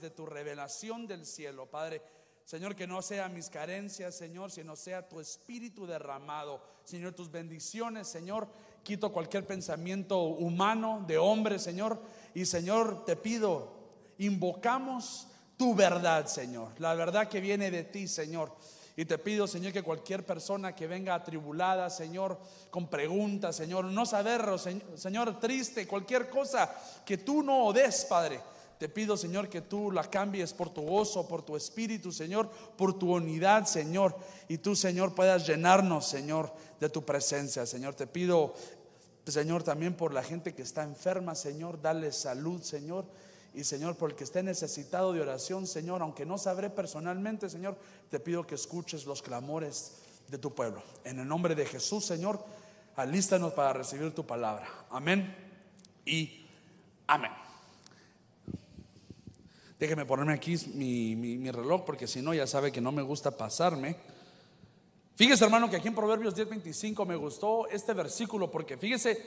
de tu revelación del cielo, Padre. Señor, que no sea mis carencias, Señor, sino sea tu espíritu derramado. Señor, tus bendiciones, Señor. Quito cualquier pensamiento humano, de hombre, Señor. Y Señor, te pido, invocamos tu verdad, Señor. La verdad que viene de ti, Señor. Y te pido, Señor, que cualquier persona que venga atribulada, Señor, con preguntas, Señor, no saberlo, Señor, triste, cualquier cosa que tú no des, Padre. Te pido, Señor, que tú la cambies por tu gozo, por tu espíritu, Señor, por tu unidad, Señor. Y tú, Señor, puedas llenarnos, Señor, de tu presencia, Señor. Te pido, Señor, también por la gente que está enferma, Señor, dale salud, Señor. Y Señor, por el que esté necesitado de oración, Señor, aunque no sabré personalmente, Señor, te pido que escuches los clamores de tu pueblo. En el nombre de Jesús, Señor, alístanos para recibir tu palabra. Amén y amén. Déjeme ponerme aquí mi, reloj porque si no ya sabe que no me gusta pasarme. Fíjese hermano que aquí en Proverbios 10:25 me gustó este versículo porque fíjese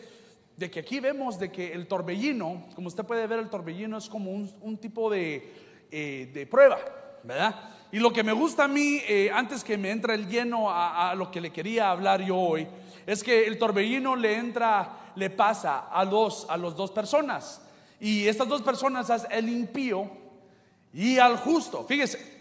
de que aquí vemos de que el torbellino, como usted puede ver el torbellino es como un, tipo de, eh, de, prueba, ¿verdad? Y lo que me gusta a mí, eh, antes que me entre el lleno a, lo que le quería hablar yo hoy, es que el torbellino le entra, le pasa a dos, a los dos personas. Y estas dos personas el impío y al justo. Fíjese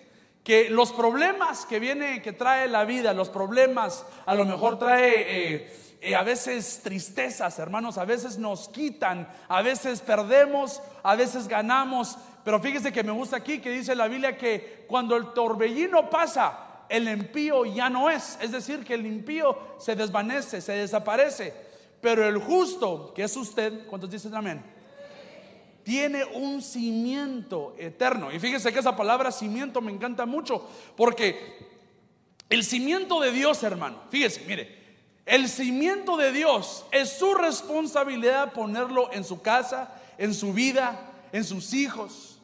que los problemas que viene, que trae la vida, los problemas a lo mejor trae eh, eh, a veces tristezas, hermanos, a veces nos quitan, a veces perdemos, a veces ganamos. Pero fíjese que me gusta aquí que dice la Biblia que cuando el torbellino pasa, el impío ya no es. Es decir, que el impío se desvanece, se desaparece. Pero el justo, que es usted, ¿cuántos dicen amén? Tiene un cimiento eterno. Y fíjese que esa palabra cimiento me encanta mucho, porque el cimiento de Dios, hermano, fíjese, mire, el cimiento de Dios es su responsabilidad ponerlo en su casa, en su vida, en sus hijos.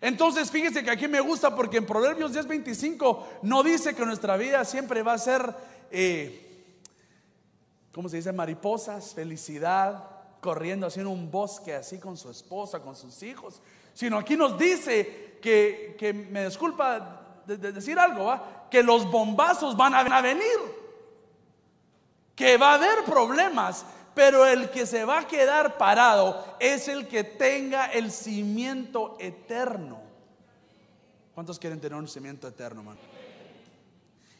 Entonces, fíjese que aquí me gusta porque en Proverbios 10:25 no dice que nuestra vida siempre va a ser, eh, ¿cómo se dice? Mariposas, felicidad, corriendo así en un bosque, así con su esposa, con sus hijos, sino aquí nos dice que, que me disculpa de, decir algo, ¿va? que los bombazos van a venir, que va a haber problemas, pero el que se va a quedar parado es el que tenga el cimiento eterno. ¿Cuántos quieren tener un cimiento eterno, man?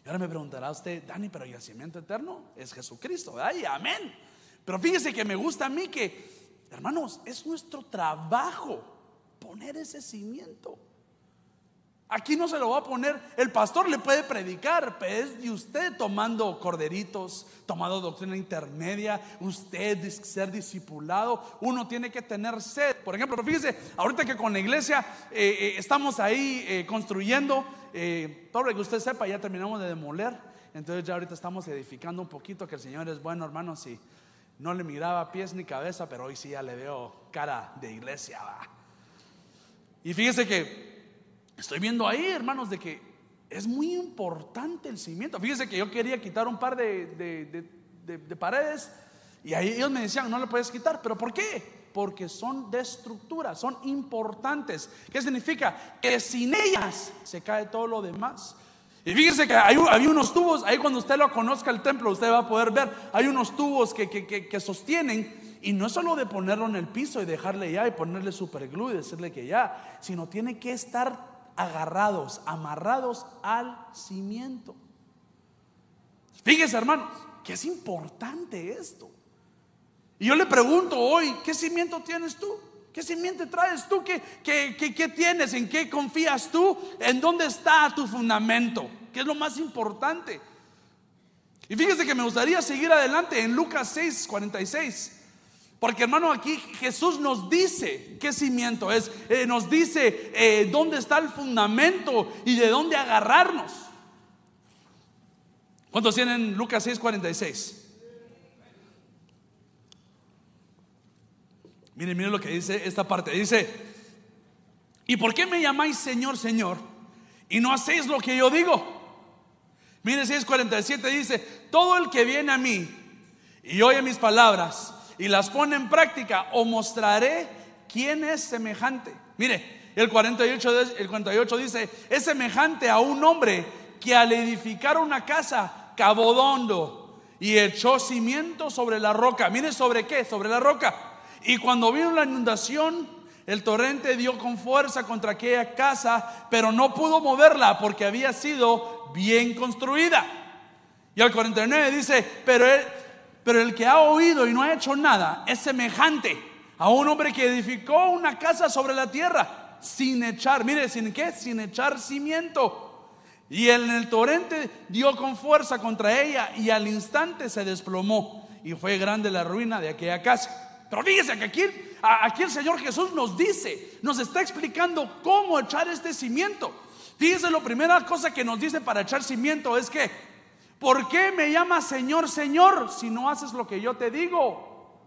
Y ahora me preguntará usted, Dani, pero ¿y el cimiento eterno? Es Jesucristo, ay, amén. Pero fíjese que me gusta a mí que, hermanos, es nuestro trabajo poner ese cimiento. Aquí no se lo va a poner, el pastor le puede predicar, pero es de usted tomando corderitos, tomando doctrina intermedia, usted ser discipulado, uno tiene que tener sed. Por ejemplo, fíjese, ahorita que con la iglesia eh, eh, estamos ahí eh, construyendo, todo que usted sepa, ya terminamos de demoler, entonces ya ahorita estamos edificando un poquito, que el Señor es bueno, hermanos, y no le miraba pies ni cabeza, pero hoy sí ya le veo cara de iglesia. Y fíjese que estoy viendo ahí, hermanos, de que es muy importante el cimiento. Fíjese que yo quería quitar un par de, paredes y ahí ellos me decían, no le puedes quitar, pero ¿por qué? Porque son de estructura, son importantes. ¿Qué significa? Que sin ellas se cae todo lo demás. Y fíjense que hay, unos tubos, ahí cuando usted lo conozca el templo, usted va a poder ver, hay unos tubos que, sostienen, y no es solo de ponerlo en el piso y dejarle ya y ponerle superglue y decirle que ya, sino tiene que estar agarrados, amarrados al cimiento. Fíjese hermanos, que es importante esto. Y yo le pregunto hoy, ¿qué cimiento tienes tú? ¿Qué simiente traes tú? ¿Qué, qué, tienes? ¿En qué confías tú? ¿En dónde está tu fundamento? ¿Qué es lo más importante? Y fíjese que me gustaría seguir adelante en Lucas 6, 46. Porque hermano, aquí Jesús nos dice qué cimiento es. Eh, nos dice eh, dónde está el fundamento y de dónde agarrarnos. ¿Cuántos tienen Lucas 6, 46? Miren, miren lo que dice esta parte. Dice, ¿y por qué me llamáis Señor, Señor? Y no hacéis lo que yo digo. Mire 6:47 dice, todo el que viene a mí y oye mis palabras y las pone en práctica, o mostraré quién es semejante. Mire, El 48, el 48 dice, es semejante a un hombre que al edificar una casa cavó hondo y echó cimiento sobre la roca. Mire sobre qué, sobre la roca. Y cuando vino la inundación, el torrente dio con fuerza contra aquella casa, pero no pudo moverla porque había sido bien construida. Y al 49 dice, pero, pero el que ha oído y no ha hecho nada es semejante a un hombre que edificó una casa sobre la tierra sin echar, mire, sin qué, sin echar cimiento. Y el torrente dio con fuerza contra ella y al instante se desplomó y fue grande la ruina de aquella casa. Pero fíjese que aquí, el Señor Jesús nos dice, nos está explicando cómo echar este cimiento. Fíjese, la primera cosa que nos dice para echar cimiento es que, ¿por qué me llamas Señor, Señor si no haces lo que yo te digo?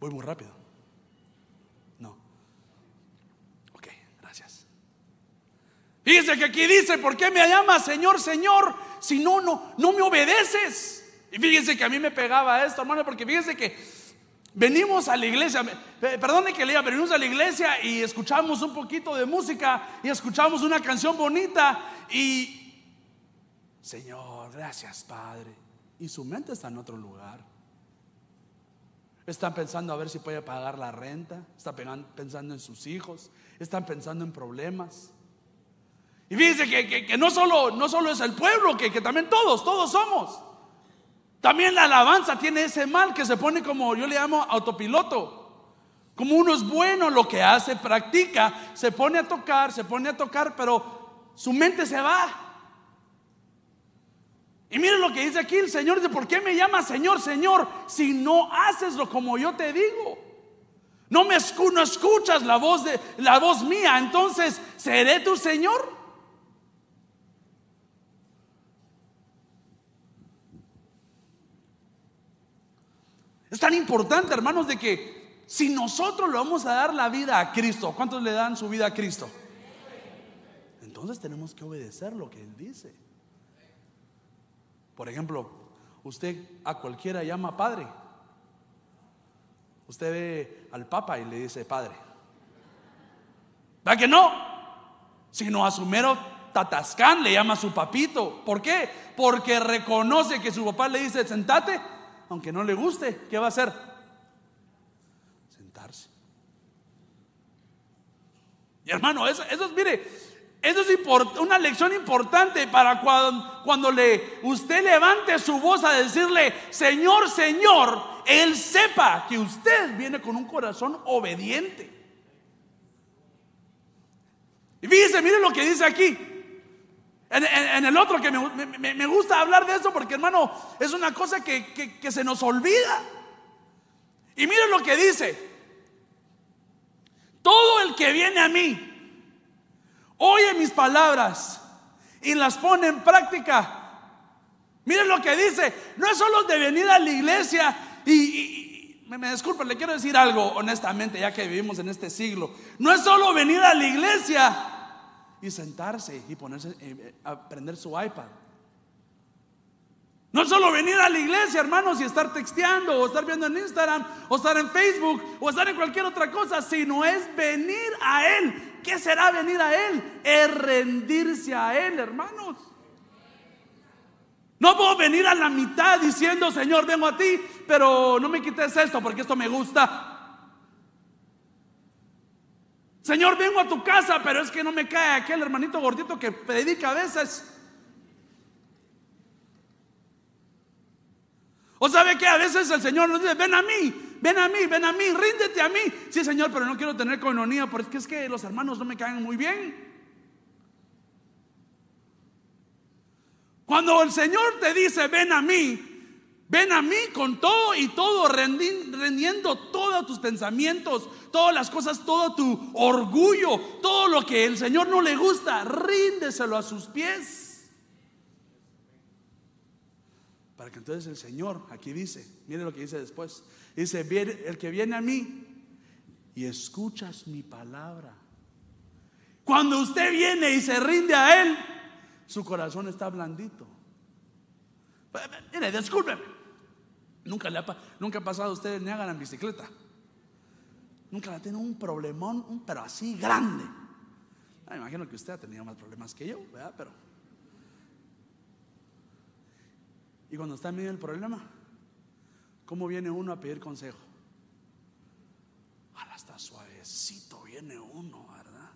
Voy muy rápido. No. Ok, gracias. Fíjese que aquí dice, ¿por qué me llamas Señor, Señor si no, no, no me obedeces? Y fíjense que a mí me pegaba esto, hermano, porque fíjense que venimos a la iglesia, perdone que lea, venimos a la iglesia y escuchamos un poquito de música y escuchamos una canción bonita y, Señor, gracias Padre. Y su mente está en otro lugar. Están pensando a ver si puede pagar la renta, están pensando en sus hijos, están pensando en problemas. Y fíjense que, no, solo, no solo es el pueblo, que, que también todos, todos somos. También la alabanza tiene ese mal que se pone como yo le llamo autopiloto. Como uno es bueno, lo que hace, practica, se pone a tocar, se pone a tocar, pero su mente se va. Y miren lo que dice aquí el Señor, dice, ¿por qué me llamas Señor, Señor, si no haces lo como yo te digo? No me no escuchas la voz de la voz mía, entonces seré tu Señor. Es tan importante, hermanos, de que si nosotros le vamos a dar la vida a Cristo, ¿cuántos le dan su vida a Cristo? Entonces tenemos que obedecer lo que Él dice. Por ejemplo, usted a cualquiera llama padre. Usted ve al Papa y le dice padre. ¿Va que no? Sino a su mero tatascán le llama su papito. ¿Por qué? Porque reconoce que su papá le dice sentate aunque no le guste, ¿qué va a hacer? Sentarse. Y hermano, eso, eso es, mire, eso es una lección importante para cuando, cuando le, usted levante su voz a decirle, Señor, Señor, Él sepa que usted viene con un corazón obediente. Y fíjese, mire lo que dice aquí. En, el otro que me, gusta hablar de eso porque hermano es una cosa que, se nos olvida. Y miren lo que dice. Todo el que viene a mí, oye mis palabras y las pone en práctica. Miren lo que dice. No es solo de venir a la iglesia y, me, me disculpen, le quiero decir algo honestamente, ya que vivimos en este siglo. No es solo venir a la iglesia y sentarse y ponerse eh, eh, a prender su iPad. No solo venir a la iglesia, hermanos, y estar texteando, o estar viendo en Instagram, o estar en Facebook, o estar en cualquier otra cosa, sino es venir a Él. ¿Qué será venir a Él? Es rendirse a Él, hermanos. No puedo venir a la mitad diciendo, Señor, vengo a ti, pero no me quites esto porque esto me gusta. Señor, vengo a tu casa, pero es que no me cae aquel hermanito gordito que predica a veces. O sabe que a veces el Señor nos dice, ven a mí, ven a mí, ven a mí, ríndete a mí. Sí, Señor, pero no quiero tener coinonía porque es que los hermanos no me caen muy bien. Cuando el Señor te dice, ven a mí, Ven a mí con todo y todo, rendiendo todos tus pensamientos, todas las cosas, todo tu orgullo, todo lo que el Señor no le gusta, ríndeselo a sus pies. Para que entonces el Señor, aquí dice, mire lo que dice después, dice, el que viene a mí y escuchas mi palabra. Cuando usted viene y se rinde a Él, su corazón está blandito. Mire, discúlpeme. Nunca, le ha, pasado a usted en Niágara en bicicleta. nunca ha tenido un problemón, pero así grande. Ah, imagino que usted ha tenido más problemas que yo, ¿verdad? Pero. Y cuando está en medio del problema, ¿cómo viene uno a pedir consejo? Ahora está suavecito, viene uno, ¿verdad?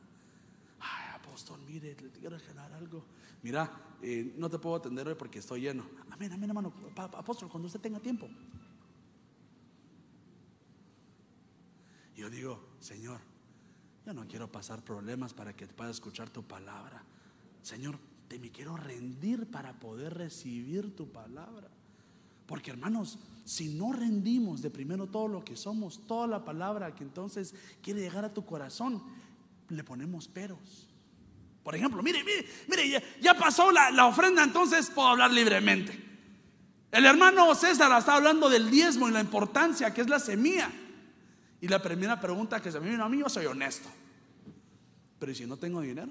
Ay, apóstol, mire, le quiero generar algo. Mira, eh, no te puedo atender hoy porque estoy lleno. Amén, amén, hermano. Apóstol, cuando usted tenga tiempo. Yo digo, Señor, yo no quiero pasar problemas para que pueda escuchar tu palabra. Señor, te me quiero rendir para poder recibir tu palabra. Porque hermanos, si no rendimos de primero todo lo que somos, toda la palabra que entonces quiere llegar a tu corazón, le ponemos peros. Por ejemplo, mire, mire, mire, ya, pasó la, la, ofrenda, entonces puedo hablar libremente. El hermano César está hablando del diezmo y la importancia que es la semilla. Y la primera pregunta que se me vino a mí, yo soy honesto. Pero ¿y si no tengo dinero?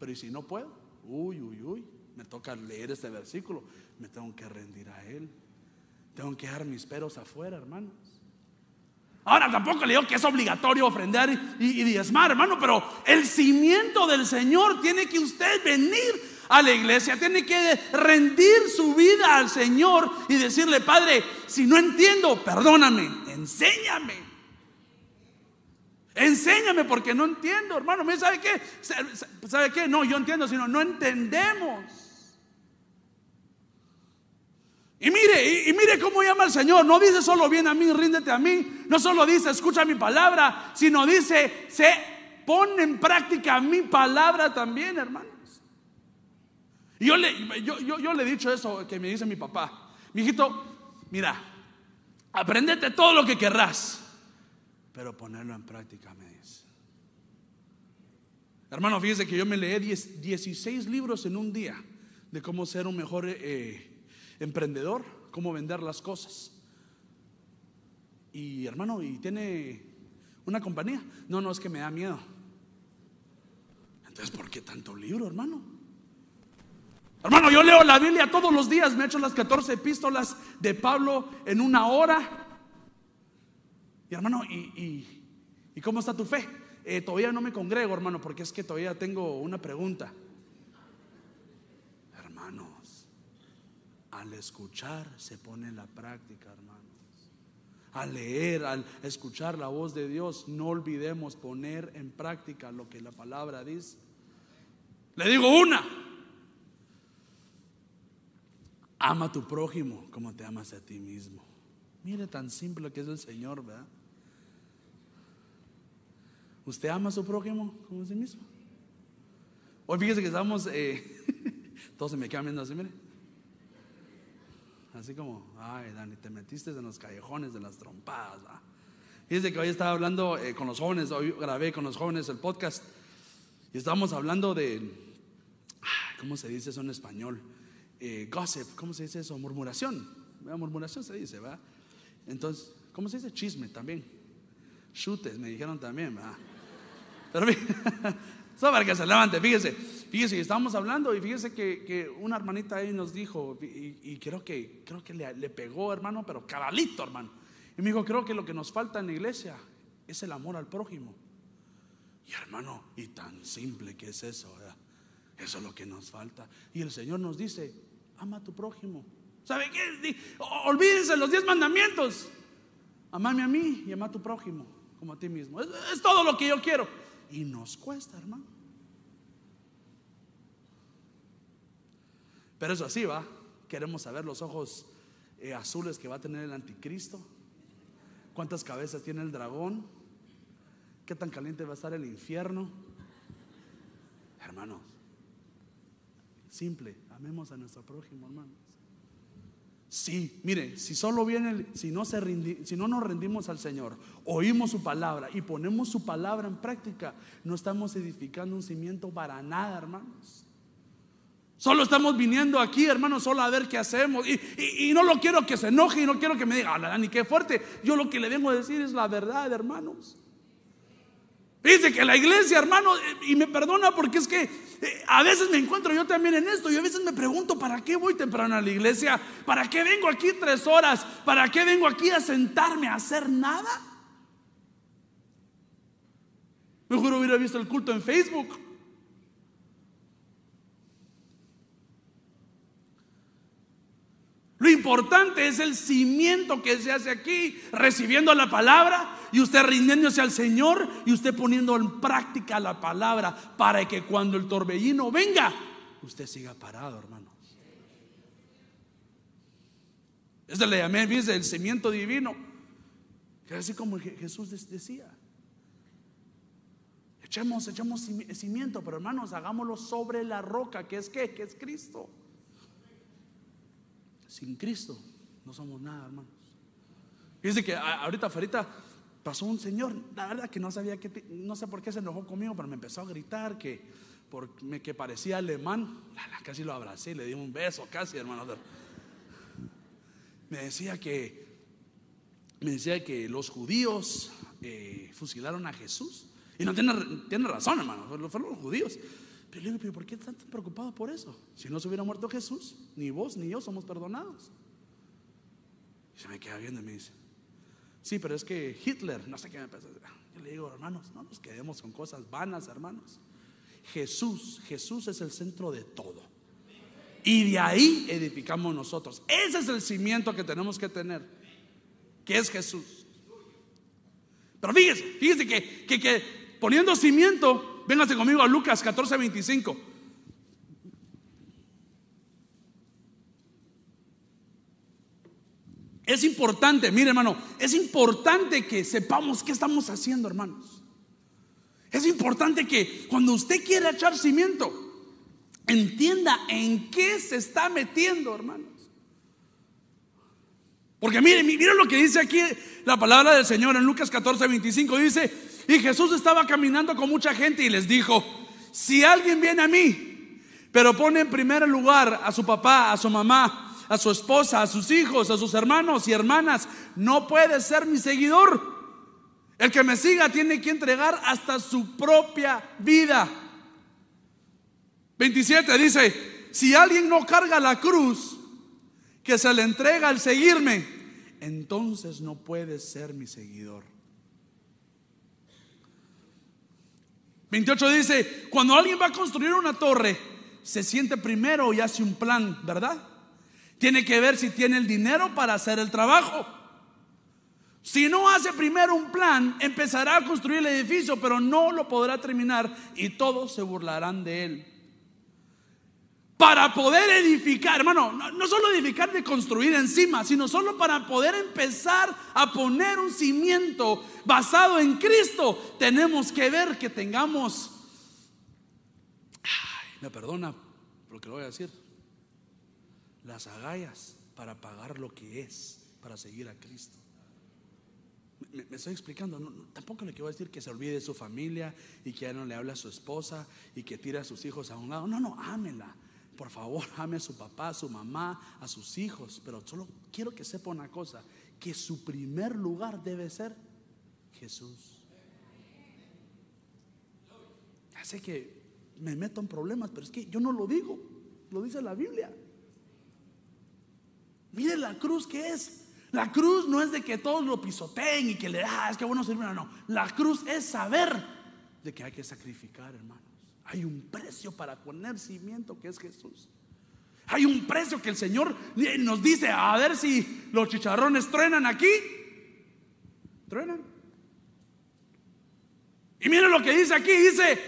Pero ¿y si no puedo? Uy, uy, uy. Me toca leer este versículo. Me tengo que rendir a Él. Tengo que dejar mis peros afuera, hermanos. Ahora tampoco le digo que es obligatorio ofrendar y, y, diezmar, hermano, pero el cimiento del Señor tiene que usted venir a la iglesia, tiene que rendir su vida al Señor y decirle, Padre, si no entiendo, perdóname, enséñame. Enséñame porque no entiendo, hermano. ¿Sabe qué? ¿Sabe qué? No, yo entiendo, sino no entendemos. Y mire, y, mire cómo llama el Señor. No dice solo viene a mí, ríndete a mí. No solo dice escucha mi palabra, sino dice se pone en práctica mi palabra también, hermano. Y yo le, yo, yo, le he dicho eso que me dice mi papá. Mi hijito, mira, aprendete todo lo que querrás, pero ponerlo en práctica, me dice. Hermano, fíjese que yo me leí 16 libros en un día de cómo ser un mejor eh, emprendedor, cómo vender las cosas. Y hermano, ¿y tiene una compañía? No, no, es que me da miedo. Entonces, ¿por qué tanto libro, hermano? Hermano, yo leo la Biblia todos los días, me he hecho las 14 epístolas de Pablo en una hora. Y hermano, ¿y, cómo está tu fe? Eh, todavía no me congrego, hermano, porque es que todavía tengo una pregunta. Hermanos, al escuchar se pone en la práctica, hermanos. Al leer, al escuchar la voz de Dios, no olvidemos poner en práctica lo que la palabra dice. Le digo una, Ama a tu prójimo como te amas a ti mismo. Mire tan simple que es el Señor, ¿verdad? ¿Usted ama a su prójimo como a sí mismo? Hoy fíjese que estamos, eh, todos se me quedan viendo así, mire. Así como, ay, Dani, te metiste en los callejones de las trompadas. ¿verdad? Fíjese que hoy estaba hablando eh, con los jóvenes, hoy grabé con los jóvenes el podcast y estábamos hablando de, ¿cómo se dice eso en español? Eh, gossip, ¿cómo se dice eso? Murmuración. Murmuración se dice, ¿verdad? Entonces, ¿cómo se dice? Chisme también. Chutes, me dijeron también, ¿verdad? Pero solo para que se levante, fíjese, fíjese, estábamos hablando y fíjese que, una hermanita ahí nos dijo, y, creo que, creo que le, pegó, hermano, pero cabalito, hermano. Y me dijo, creo que lo que nos falta en la iglesia es el amor al prójimo. Y hermano, y tan simple que es eso, ¿verdad? Eso es lo que nos falta. Y el Señor nos dice, ama a tu prójimo. ¿Sabe qué? Olvídense los diez mandamientos. Amame a mí y ama a tu prójimo como a ti mismo. Es, todo lo que yo quiero. Y nos cuesta, hermano. Pero eso así va. Queremos saber los ojos eh, azules que va a tener el anticristo. ¿Cuántas cabezas tiene el dragón? ¿Qué tan caliente va a estar el infierno? Hermanos, simple, Amemos a nuestro prójimo, hermanos. Sí, mire, si solo viene, si no, se si no nos rendimos al Señor, oímos su palabra y ponemos su palabra en práctica, no estamos edificando un cimiento para nada, hermanos. Solo estamos viniendo aquí, hermanos, solo a ver qué hacemos. Y, no lo quiero que se enoje y no quiero que me diga, ni qué fuerte. Yo lo que le vengo a decir es la verdad, hermanos. Dice que la iglesia, hermano, eh, y me perdona porque es que eh, a veces me encuentro yo también en esto y a veces me pregunto, ¿para qué voy temprano a la iglesia? ¿Para qué vengo aquí tres horas? ¿Para qué vengo aquí a sentarme a hacer nada? Mejor hubiera visto el culto en Facebook. Lo importante es el cimiento que se hace aquí, recibiendo la palabra y usted rindiéndose al Señor y usted poniendo en práctica la palabra para que cuando el torbellino venga, usted siga parado, hermanos. Eso le llamé, dice, el cimiento divino, que así como Jesús decía. Echemos, echemos cimiento, pero hermanos, hagámoslo sobre la roca, que es que es Cristo. Sin Cristo no somos nada, hermanos. Dice que ahorita, ahorita pasó un señor, la verdad que no sabía que, no sé por qué se enojó conmigo, pero me empezó a gritar que, porque, que parecía alemán. Casi lo abracé, le di un beso casi, hermano. Me decía que, me decía que los judíos eh, fusilaron a Jesús. Y no tiene, tiene razón, hermano, fueron los judíos. Pero le digo, ¿por qué están tan preocupados por eso? Si no se hubiera muerto Jesús, ni vos ni yo somos perdonados. Y se me queda viendo y me dice, sí, pero es que Hitler, no sé qué me pasa. Yo le digo, hermanos, no nos quedemos con cosas vanas, hermanos. Jesús, Jesús es el centro de todo. Y de ahí edificamos nosotros. Ese es el cimiento que tenemos que tener, que es Jesús. Pero fíjese, fíjese que, que poniendo cimiento Véngase conmigo a Lucas 14, 25. Es importante, mire hermano, es importante que sepamos qué estamos haciendo, hermanos. Es importante que cuando usted quiera echar cimiento, entienda en qué se está metiendo, hermanos. Porque mire, mire lo que dice aquí la palabra del Señor en Lucas 14, 25. Dice, y Jesús estaba caminando con mucha gente y les dijo, si alguien viene a mí, pero pone en primer lugar a su papá, a su mamá, a su esposa, a sus hijos, a sus hermanos y hermanas, no puede ser mi seguidor. El que me siga tiene que entregar hasta su propia vida. 27 dice, si alguien no carga la cruz que se le entrega al seguirme, entonces no puede ser mi seguidor. 28 dice, cuando alguien va a construir una torre, se siente primero y hace un plan, ¿verdad? Tiene que ver si tiene el dinero para hacer el trabajo. Si no hace primero un plan, empezará a construir el edificio, pero no lo podrá terminar y todos se burlarán de él para poder edificar, hermano, no, solo edificar de construir encima, sino solo para poder empezar a poner un cimiento basado en Cristo, tenemos que ver que tengamos, me perdona lo que lo voy a decir, las agallas para pagar lo que es, para seguir a Cristo. Me, estoy explicando, tampoco le quiero decir que se olvide de su familia y que ya no le hable a su esposa y que tire a sus hijos a un lado. No, no, ámela por favor, ame a su papá, a su mamá, a sus hijos. Pero solo quiero que sepa una cosa, que su primer lugar debe ser Jesús. Ya sé que me meto en problemas, pero es que yo no lo digo, lo dice la Biblia. Mire la cruz que es. La cruz no es de que todos lo pisoteen y que le ah, es que bueno servir, no. La cruz es saber de que hay que sacrificar, hermano. Hay un precio para poner cimiento que es Jesús. Hay un precio que el Señor nos dice, a ver si los chicharrones truenan aquí. Truenan. Y miren lo que dice aquí, dice,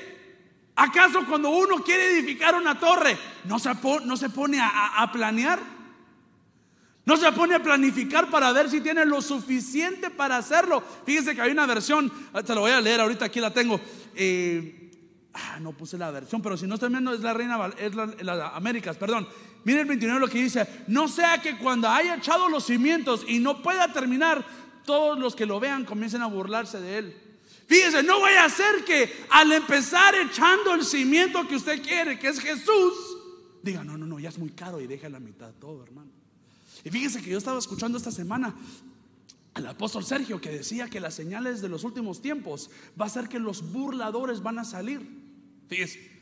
¿acaso cuando uno quiere edificar una torre, no se, no se pone a, a, planear? No se pone a planificar para ver si tiene lo suficiente para hacerlo. Fíjense que hay una versión, te lo voy a leer, ahorita aquí la tengo. Eh, Ah, no puse la versión, pero si no estoy viendo es la Reina, es la, Américas, perdón. Miren el 29 lo que dice, no sea que cuando haya echado los cimientos y no pueda terminar, todos los que lo vean comiencen a burlarse de él. Fíjese, no voy a hacer que al empezar echando el cimiento que usted quiere, que es Jesús, diga, no, no, no, ya es muy caro y deja la mitad todo, hermano. Y fíjese que yo estaba escuchando esta semana al apóstol Sergio que decía que las señales de los últimos tiempos va a ser que los burladores van a salir. Fíjese,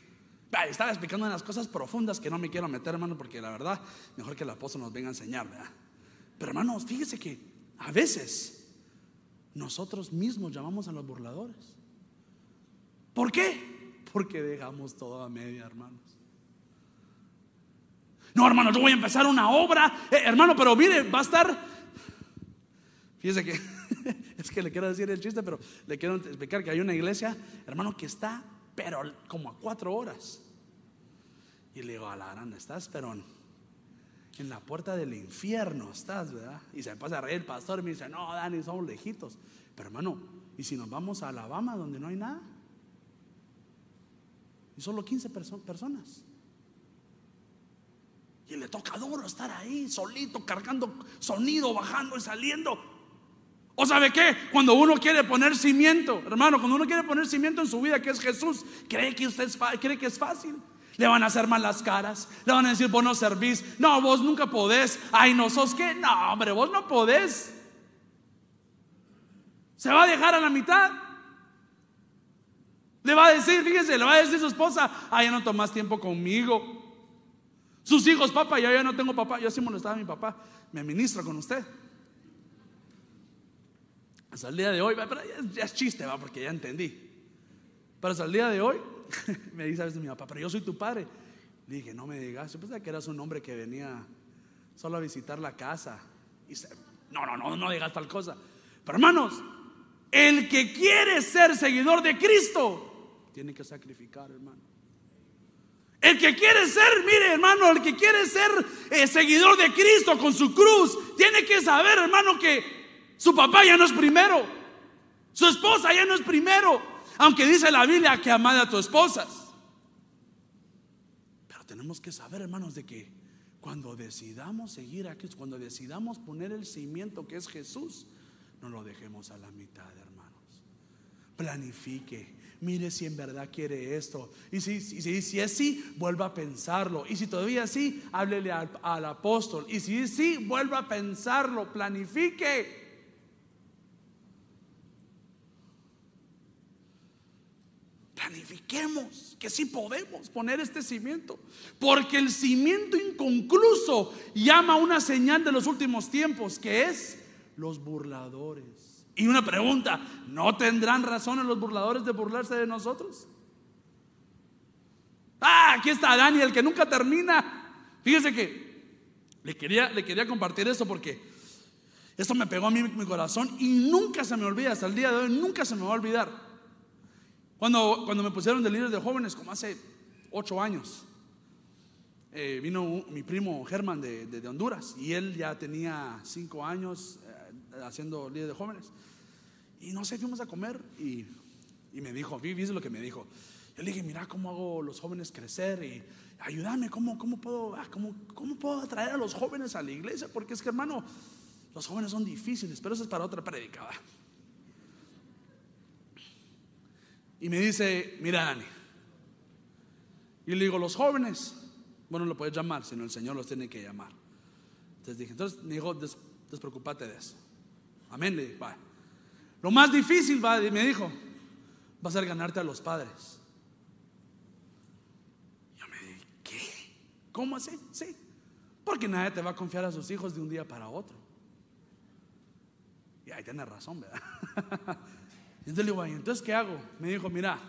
estaba explicando unas cosas profundas que no me quiero meter, hermano, porque la verdad, mejor que el apóstol nos venga a enseñar, ¿verdad? Pero hermanos, fíjese que a veces nosotros mismos llamamos a los burladores. ¿Por qué? Porque dejamos todo a media, hermanos. No, hermano, yo voy a empezar una obra, eh, hermano, pero mire, va a estar. Fíjese que es que le quiero decir el chiste, pero le quiero explicar que hay una iglesia, hermano, que está, pero como a cuatro horas. Y le digo, a la grande, estás, pero en la puerta del infierno estás, ¿verdad? Y se me pasa a reír el pastor y me dice, no, Dani, somos lejitos. Pero hermano, ¿y si nos vamos a Alabama donde no hay nada? Y solo 15 personas. Y le toca duro estar ahí, solito, cargando sonido, bajando y saliendo. ¿O sabe qué? Cuando uno quiere poner cimiento, hermano, cuando uno quiere poner cimiento en su vida, que es Jesús, cree que usted cree que es fácil. Le van a hacer mal las caras. Le van a decir, vos no servís. No, vos nunca podés. Ay, no sos qué. No, hombre, vos no podés. Se va a dejar a la mitad. Le va a decir, fíjese, le va a decir su esposa, ay, ya no tomas tiempo conmigo. Sus hijos, papá, yo ya no tengo papá. Yo así molestaba a mi papá. Me ministro con usted. Hasta el día de hoy, ya, es chiste, va, porque ya entendí. Pero hasta el día de hoy, me dice a veces mi papá, pero yo soy tu padre. Le dije, no me digas, yo que eras un hombre que venía solo a visitar la casa. Y no, no, no, no digas tal cosa. Pero hermanos, el que quiere ser seguidor de Cristo, tiene que sacrificar, hermano. El que quiere ser, mire hermano, el que quiere ser eh, seguidor de Cristo con su cruz, tiene que saber, hermano, que su papá ya no es primero. Su esposa ya no es primero. Aunque dice la Biblia que amad a tus esposas. Pero tenemos que saber, hermanos, de que cuando decidamos seguir a Cristo, cuando decidamos poner el cimiento que es Jesús, no lo dejemos a la mitad, hermanos. Planifique. Mire si en verdad quiere esto. Y si, si, es sí, vuelva a pensarlo. Y si todavía sí, háblele al, al apóstol. Y si es sí, vuelva a pensarlo. Planifique. Planifiquemos que sí podemos poner este cimiento. Porque el cimiento inconcluso llama una señal de los últimos tiempos, que es los burladores. Y una pregunta, ¿no tendrán razón los burladores de burlarse de nosotros? Ah, aquí está Daniel, que nunca termina. Fíjese que le quería, le quería compartir eso porque esto me pegó a mí mi corazón y nunca se me olvida, hasta el día de hoy, nunca se me va a olvidar. Cuando, cuando me pusieron de líder de jóvenes, como hace ocho años, eh, vino mi primo Germán de, de, Honduras y él ya tenía cinco años eh, haciendo líder de jóvenes. Y no sé, fuimos a comer y, y me dijo, ¿viste lo que me dijo? Yo le dije, mira cómo hago los jóvenes crecer y ayúdame, ¿cómo, cómo, puedo, ah, cómo, cómo puedo atraer a los jóvenes a la iglesia? Porque es que, hermano, los jóvenes son difíciles, pero eso es para otra predicada. Y me dice, mira Dani. Y le digo, los jóvenes, bueno, lo puedes llamar, sino el Señor los tiene que llamar. Entonces dije, entonces me dijo, Des, de eso. Amén, le dije, va. Lo más difícil, va, me dijo, va a ser ganarte a los padres. Yo me dije, ¿qué? ¿Cómo así? Sí. Porque nadie te va a confiar a sus hijos de un día para otro. Y ahí tiene razón, ¿verdad? Entonces le digo, entonces qué hago? Me dijo, mira,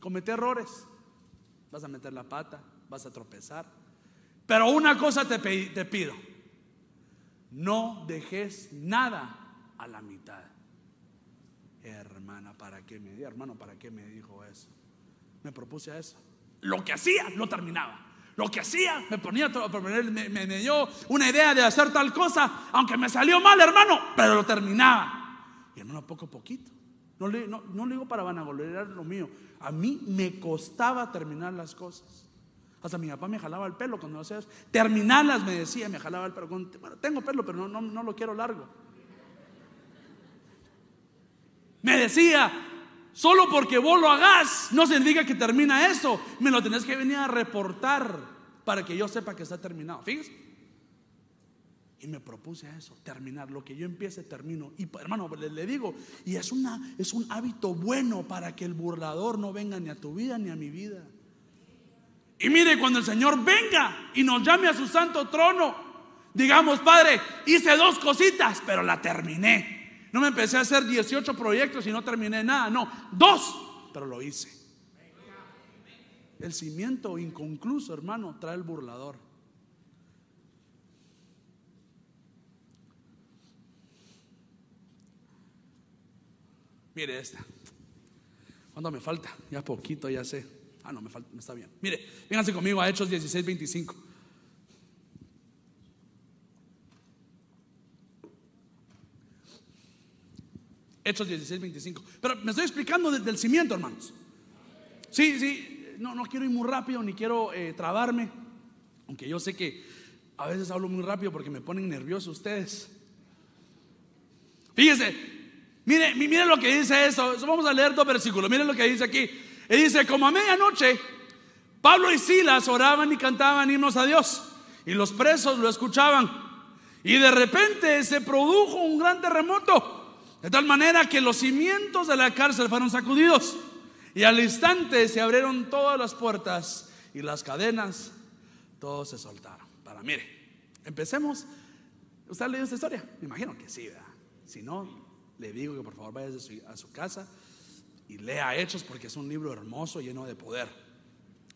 comete errores, vas a meter la pata, vas a tropezar. Pero una cosa te, te pido, no dejes nada a la mitad. Hermana, ¿para qué me dijo? Hermano, ¿para qué me dijo eso? Me propuse eso. Lo que hacía, lo terminaba. Lo que hacía, me ponía, me, me dio una idea de hacer tal cosa, aunque me salió mal, hermano, pero lo terminaba. Y hermano, poco a poquito. No le, no, no digo para vanagloriar lo mío. A mí me costaba terminar las cosas. Hasta mi papá me jalaba el pelo cuando hacías. Terminarlas me decía, me jalaba el pelo. Bueno, tengo pelo, pero no, no, lo quiero largo. Me decía, solo porque vos lo hagas, no significa que termina eso. Me lo tenés que venir a reportar para que yo sepa que está terminado. Fíjese. Y me propuse a eso, terminar. Lo que yo empiece, termino. Y hermano, le, le, digo, y es, una, es un hábito bueno para que el burlador no venga ni a tu vida ni a mi vida. Y mire, cuando el Señor venga y nos llame a su santo trono, digamos, Padre, hice dos cositas, pero la terminé. No me empecé a hacer 18 proyectos y no terminé nada, no, dos, pero lo hice. El cimiento inconcluso, hermano, trae el burlador. Mire esta. ¿Cuánto me falta? Ya poquito, ya sé. Ah, no, me falta, me está bien. Mire, vénganse conmigo a Hechos 16, 25. Hechos 16, 25. Pero me estoy explicando desde el cimiento, hermanos. Sí, sí, no, no quiero ir muy rápido ni quiero eh, trabarme. Aunque yo sé que a veces hablo muy rápido porque me ponen nerviosos ustedes. Fíjese, mire, mire lo que dice eso. Vamos a leer dos versículos. Miren lo que dice aquí. Dice, como a medianoche, Pablo y Silas oraban y cantaban himnos a Dios. Y los presos lo escuchaban. Y de repente se produjo un gran terremoto. De tal manera que los cimientos de la cárcel fueron sacudidos. Y al instante se abrieron todas las puertas y las cadenas. Todos se soltaron. Para, mire, empecemos. ¿Usted ha leído esta historia? Me imagino que sí, ¿verdad? Si no, le digo que por favor vaya a su casa y lea Hechos porque es un libro hermoso, lleno de poder.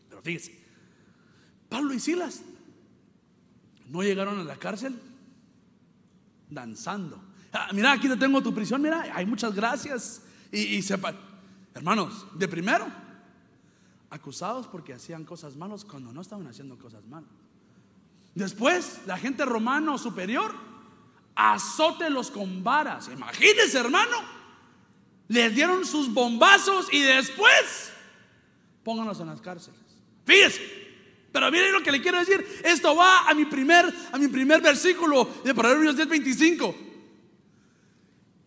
Pero fíjese, Pablo y Silas no llegaron a la cárcel danzando. Ah, mira, aquí te tengo tu prisión, mira, hay muchas gracias. Y, sepa, hermanos, de primero, acusados porque hacían cosas malas cuando no estaban haciendo cosas malas. Después, la gente romano superior, azótelos con varas. Imagínense, hermano les dieron sus bombazos y después pónganlos en las cárceles. Fíjense, pero miren lo que le quiero decir. Esto va a mi primer, a mi primer versículo de Proverbios 10:25.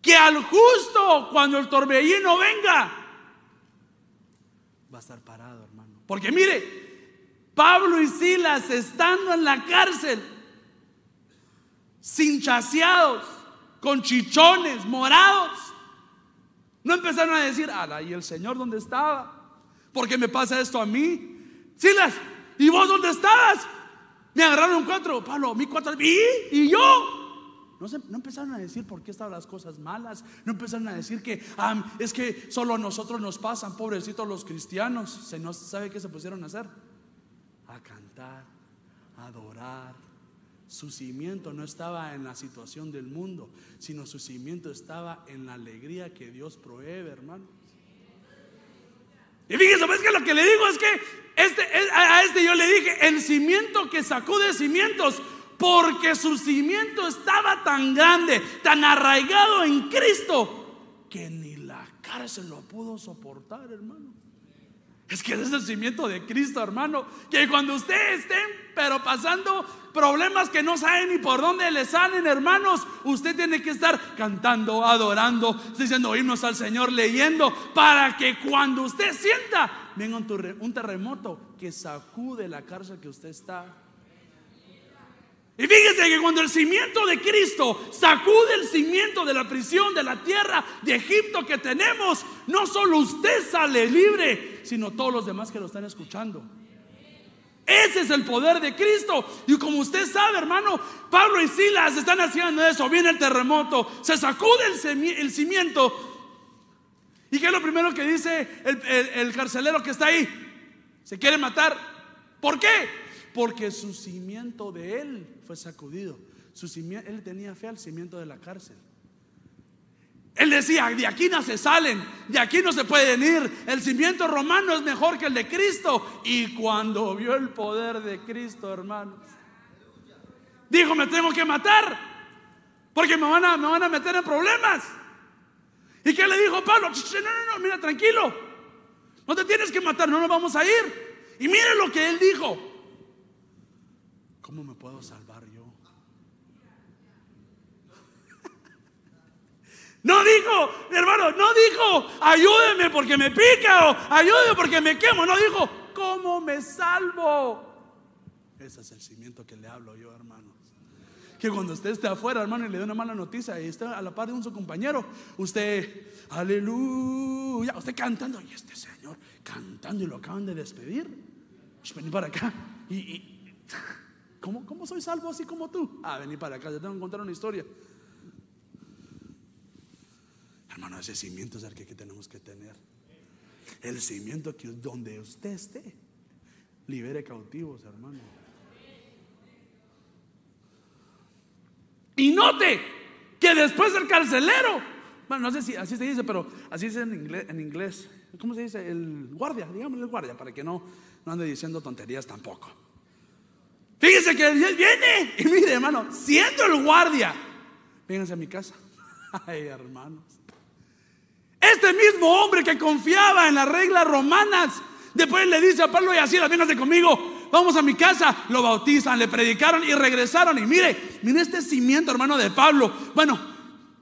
Que al justo, cuando el torbellino venga, va a estar parado, hermano. Porque mire, Pablo y Silas estando en la cárcel, sin chaseados, con chichones, morados, no empezaron a decir, ala, ¿y el Señor dónde estaba? ¿Por qué me pasa esto a mí? Silas, ¿y vos dónde estabas? Me agarraron cuatro, Pablo, mi cuatro, ¿y? ¿Y yo? No, no, empezaron a decir por qué estaban las cosas malas. No empezaron a decir que es que solo a nosotros nos pasan, pobrecitos los cristianos. Se no sabe qué se pusieron a hacer. A cantar, a adorar, su cimiento no estaba en la situación del mundo, sino su cimiento estaba en la alegría que Dios provee, hermano. Y fíjense, pues que lo que le digo es que este, a este yo le dije, el cimiento que sacude cimientos, porque su cimiento estaba tan grande, tan arraigado en Cristo, que ni la cárcel lo pudo soportar, hermano. Es que es el cimiento de Cristo, hermano. Que cuando usted esté, pero pasando problemas que no saben ni por dónde le salen, hermanos, usted tiene que estar cantando, adorando, diciendo himnos al Señor, leyendo, para que cuando usted sienta, venga un terremoto que sacude la cárcel que usted está. Y fíjese que cuando el cimiento de Cristo sacude el cimiento de la prisión, de la tierra, de Egipto que tenemos, no solo usted sale libre, sino todos los demás que lo están escuchando. Ese es el poder de Cristo. Y como usted sabe, hermano, Pablo y Silas están haciendo eso. Viene el terremoto, se sacude el, cimiento. ¿Y qué es lo primero que dice el, carcelero que está ahí? Se quiere matar. ¿Por qué? Porque su cimiento de él fue sacudido. Su él tenía fe al cimiento de la cárcel. Él decía, de aquí no se salen, de aquí no se pueden ir. El cimiento romano es mejor que el de Cristo. Y cuando vio el poder de Cristo, hermanos, dijo, me tengo que matar, porque me van a, me van a meter en problemas. ¿Y qué le dijo Pablo? No, no, no, mira, tranquilo. No te tienes que matar, no nos vamos a ir. Y mire lo que él dijo. ¿Cómo me puedo salvar yo? No dijo, hermano, no dijo, ayúdeme porque me pica o ayúdeme porque me quemo. No dijo, ¿cómo me salvo? Ese es el cimiento que le hablo yo, hermanos. que cuando usted esté afuera, hermano, y le dé una mala noticia y esté a la par de un su compañero, usted, aleluya, usted cantando, y este señor cantando y lo acaban de despedir. Vení para acá. Y, ¿cómo, ¿cómo, soy salvo así como tú? Ah, vení para acá, te tengo que contar una historia. Hermano, ese cimiento es el que, tenemos que tener. El cimiento que donde usted esté, libere cautivos, hermano. Y note que después del carcelero, bueno, no sé si así se dice, pero así es en inglés, en inglés. ¿Cómo se dice? El guardia, digamos el guardia, para que no, no ande diciendo tonterías tampoco. Fíjese que él viene y mire, hermano, siendo el guardia, vénganse a mi casa. Ay, hermanos. Este mismo hombre que confiaba en las reglas romanas, después le dice a Pablo y así, véngase conmigo, vamos a mi casa. Lo bautizan, le predicaron y regresaron. Y mire, mire este cimiento, hermano, de Pablo. Bueno,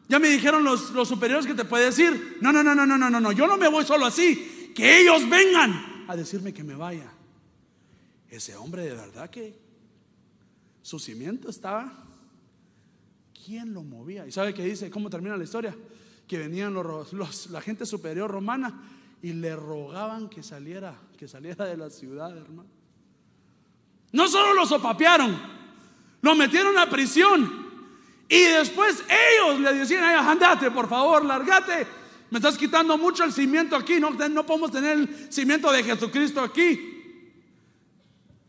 ya me dijeron los, los superiores que te puede decir, no, no, no, no, no, no, no, yo no me voy solo así, que ellos vengan a decirme que me vaya. Ese hombre de verdad que su cimiento estaba ¿Quién lo movía? ¿Y sabe qué dice? ¿Cómo termina la historia? Que venían los, la gente superior romana y le rogaban que saliera, que saliera de la ciudad, hermano. No solo lo sopapearon, lo metieron a prisión. Y después ellos le decían, Ay, andate, por favor, largate. Me estás quitando mucho el cimiento aquí. No, no podemos tener el cimiento de Jesucristo aquí.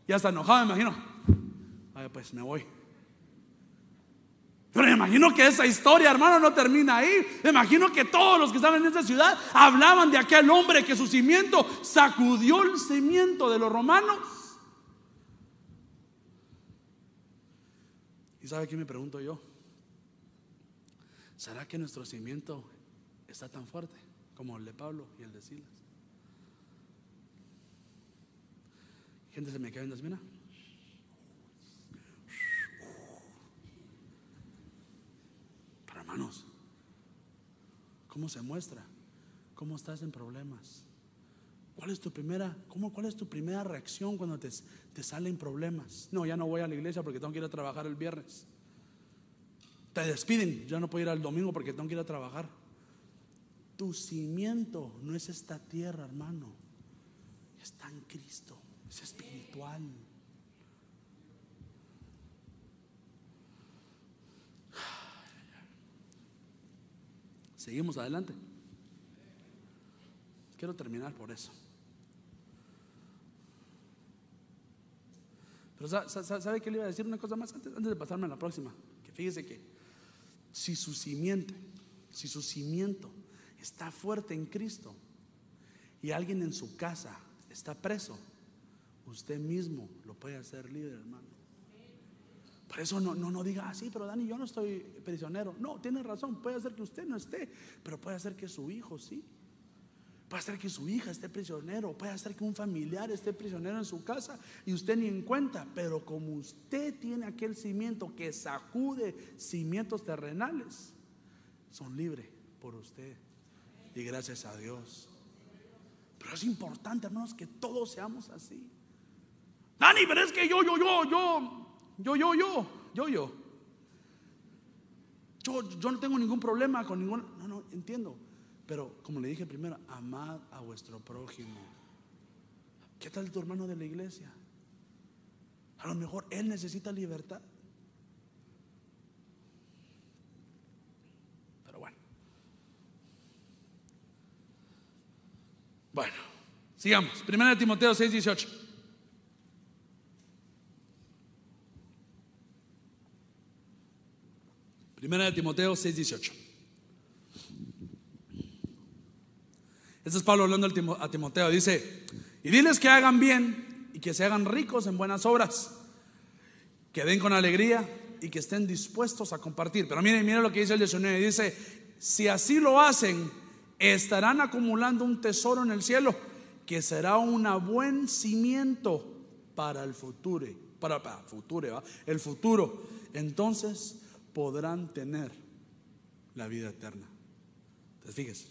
Ya está enojado, me imagino. Ay, pues me voy. Pero me imagino que esa historia, hermano, no termina ahí. Me imagino que todos los que estaban en esa ciudad hablaban de aquel hombre que su cimiento sacudió el cimiento de los romanos. ¿Y sabe qué me pregunto yo? ¿Será que nuestro cimiento está tan fuerte como el de Pablo y el de Silas? Gente se me cae en las minas. Pero hermanos, ¿cómo se muestra? ¿Cómo estás en problemas? ¿Cuál es tu primera, cómo, cuál es tu primera reacción cuando te, te salen problemas? No, ya no voy a la iglesia porque tengo que ir a trabajar el viernes. Te despiden, ya no puedo ir al domingo porque tengo que ir a trabajar. Tu cimiento no es esta tierra, hermano. Está en Cristo, es espiritual. Seguimos adelante. Quiero terminar por eso. Pero ¿sabe qué le iba a decir una cosa más antes, de pasarme a la próxima? Que fíjese que si su cimiento, si su cimiento está fuerte en Cristo y alguien en su casa está preso, usted mismo lo puede hacer líder, hermano. Por eso no, no, no diga, así, ah, pero Dani, yo no estoy prisionero. No, tiene razón, puede hacer que usted no esté, pero puede hacer que su hijo sí. Puede hacer que su hija esté prisionero, puede hacer que un familiar esté prisionero en su casa y usted ni en cuenta, pero como usted tiene aquel cimiento que sacude cimientos terrenales, son libres por usted. Y gracias a Dios. Pero es importante, hermanos, que todos seamos así. Dani, pero es que yo, yo, yo, yo, yo, yo, yo, yo, yo. Yo, yo no tengo ningún problema con ningún. No, no, entiendo. Pero como le dije primero, amad a vuestro prójimo. ¿Qué tal tu hermano de la iglesia? A lo mejor él necesita libertad. Pero bueno. Bueno, sigamos. Primera de Timoteo 6, 18. Primera de Timoteo 6, 18. Este es Pablo hablando a Timoteo. Dice, y diles que hagan bien y que se hagan ricos en buenas obras, que den con alegría y que estén dispuestos a compartir. Pero miren, miren lo que dice el 19. Dice, si así lo hacen, estarán acumulando un tesoro en el cielo que será un buen cimiento para el futuro. Para, para futuro, el futuro. Entonces podrán tener la vida eterna. Entonces, fíjese.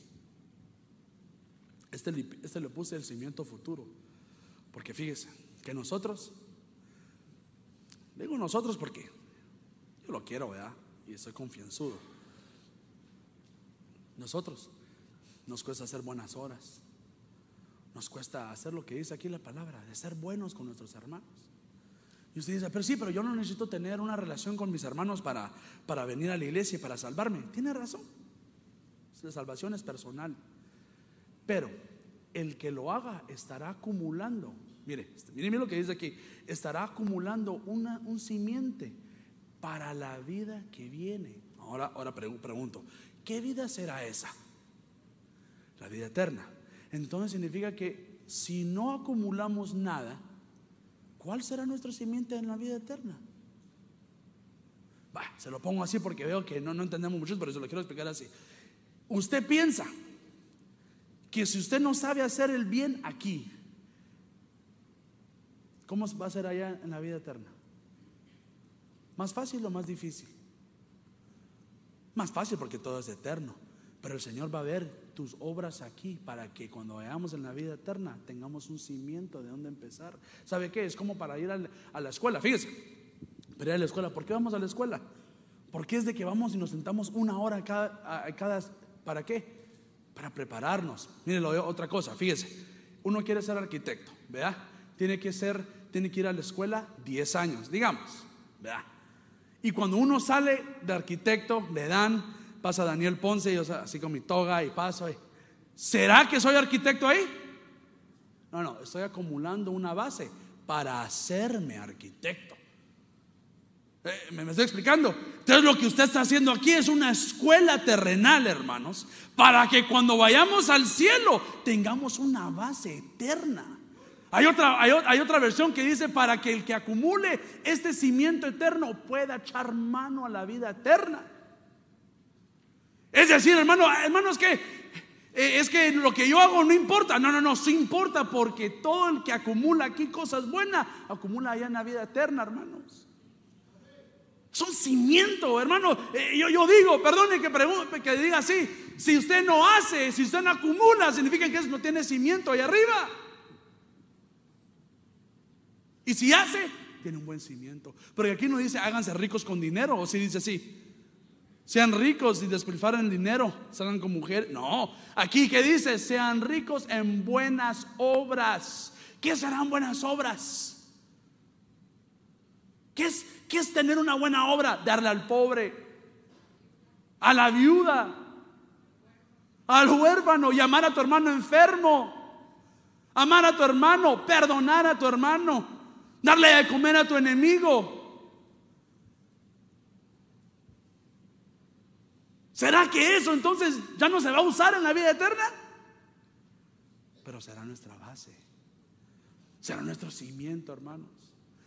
Este, este le puse el cimiento futuro. Porque fíjese, que nosotros, digo nosotros porque yo lo quiero, ¿verdad? Y estoy confianzudo. Nosotros nos cuesta hacer buenas horas. Nos cuesta hacer lo que dice aquí la palabra, de ser buenos con nuestros hermanos. Y usted dice, pero sí, pero yo no necesito tener una relación con mis hermanos para, para venir a la iglesia y para salvarme. Tiene razón. La salvación es personal. Pero el que lo haga estará acumulando. Mire, mire, lo que dice aquí. Estará acumulando una, un simiente para la vida que viene. Ahora, ahora pregunto, ¿qué vida será esa? La vida eterna. Entonces significa que si no acumulamos nada, ¿cuál será nuestro simiente en la vida eterna? se lo pongo así porque veo que no, no entendemos mucho, pero eso lo quiero explicar así. Usted piensa que si usted no sabe hacer el bien aquí, ¿cómo va a ser allá en la vida eterna? ¿Más fácil o más difícil? Más fácil porque todo es eterno. Pero el Señor va a ver tus obras aquí para que cuando vayamos en la vida eterna tengamos un cimiento de dónde empezar. ¿Sabe qué? Es como para ir a la escuela. Fíjese, para ir a la escuela. ¿Por qué vamos a la escuela? Porque es de que vamos y nos sentamos una hora cada, cada ¿para qué? Para prepararnos. Miren, otra cosa, fíjese. Uno quiere ser arquitecto, ¿verdad? Tiene que ser, tiene que ir a la escuela 10 años, digamos, ¿verdad? Y cuando uno sale de arquitecto, le dan, pasa Daniel Ponce, yo así con mi toga y paso. ¿Será que soy arquitecto ahí? No, no, estoy acumulando una base para hacerme arquitecto. Eh, ¿Me, estoy explicando? Entonces lo que usted está haciendo aquí es una escuela terrenal, hermanos, para que cuando vayamos al cielo tengamos una base eterna. Hay otra, hay, otra versión que dice para que el que acumule este cimiento eterno pueda echar mano a la vida eterna. Es decir, hermano, hermanos, que eh, es que lo que yo hago no importa. No, no, no, sí importa porque todo el que acumula aquí cosas buenas, acumula allá en la vida eterna, hermanos. Son cimiento, hermano. Eh, yo, yo, digo, perdone que, que diga así. Si usted no hace, si usted no acumula, significa que no tiene cimiento ahí arriba. Y si hace, tiene un buen cimiento. Pero aquí no dice háganse ricos con dinero, o si dice así. Sean ricos y despilfarren dinero, salgan con mujer. No, aquí que dice, sean ricos en buenas obras. ¿Qué serán buenas obras? ¿Qué es, ¿Qué es tener una buena obra? Darle al pobre, a la viuda, al huérfano, llamar a tu hermano enfermo, amar a tu hermano, perdonar a tu hermano, darle de comer a tu enemigo. ¿Será que eso entonces ya no se va a usar en la vida eterna? Pero será nuestra base, será nuestro cimiento, hermanos.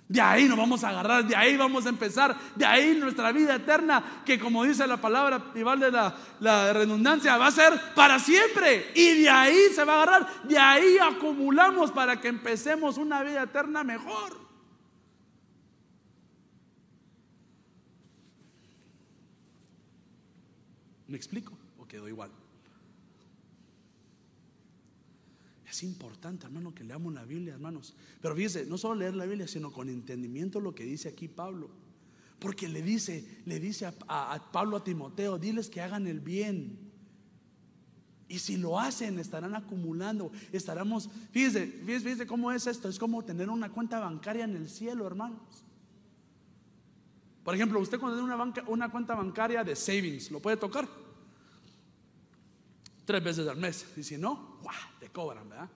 De ahí nos vamos a agarrar, de ahí vamos a empezar, de ahí nuestra vida eterna, que como dice la palabra, y vale la, la redundancia, va a ser para siempre. Y de ahí se va a agarrar, de ahí acumulamos para que empecemos una vida eterna mejor. ¿Me explico? ¿O quedó igual? Es importante, hermano, que leamos la Biblia, hermanos. Pero fíjese, no solo leer la Biblia, sino con entendimiento lo que dice aquí Pablo. Porque le dice, le dice a, Pablo a Timoteo, diles que hagan el bien. Y si lo hacen, estarán acumulando, estaremos, fíjese, fíjese, cómo es esto, es como tener una cuenta bancaria en el cielo, hermanos. Por ejemplo, usted cuando tiene una, banca, una cuenta bancaria de savings, ¿lo puede tocar? Tres veces al mes. Y si no, te cobran, ¿verdad?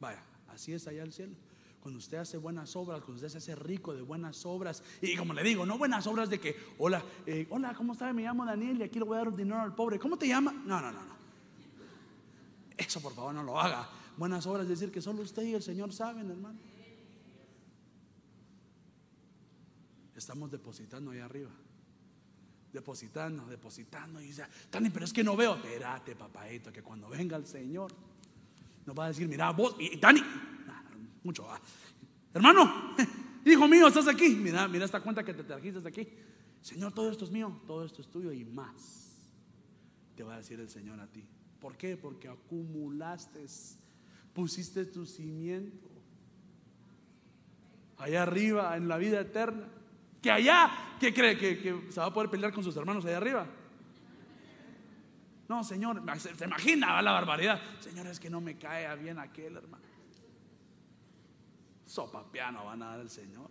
Vaya, así es allá el cielo. Cuando usted hace buenas obras, cuando usted se hace rico de buenas obras, y como le digo, no buenas obras de que, hola, eh, hola, ¿cómo está? Me llamo Daniel y aquí le voy a dar dinero al pobre. ¿Cómo te llama? No, no, no, no. Eso por favor no lo haga. Buenas obras es decir que solo usted y el Señor saben, hermano. estamos depositando ahí arriba. Depositando, depositando. Y dice, Tani, pero es que no veo. Espérate, papadito, que cuando venga el Señor, nos va a decir, mira, vos, y, Tani, mucho va. Hermano, hijo mío, estás aquí. Mira, mira esta cuenta que te trajiste aquí. Señor, todo esto es mío, todo esto es tuyo y más. Te va a decir el Señor a ti. ¿Por qué? Porque acumulaste, pusiste tu cimiento allá arriba en la vida eterna. Que allá, ¿qué cree? ¿Que, se va a poder pelear con sus hermanos allá arriba? No, Señor, se, imagina la barbaridad. Señor, es que no me cae bien aquel hermano. Sopa piano van a dar el Señor.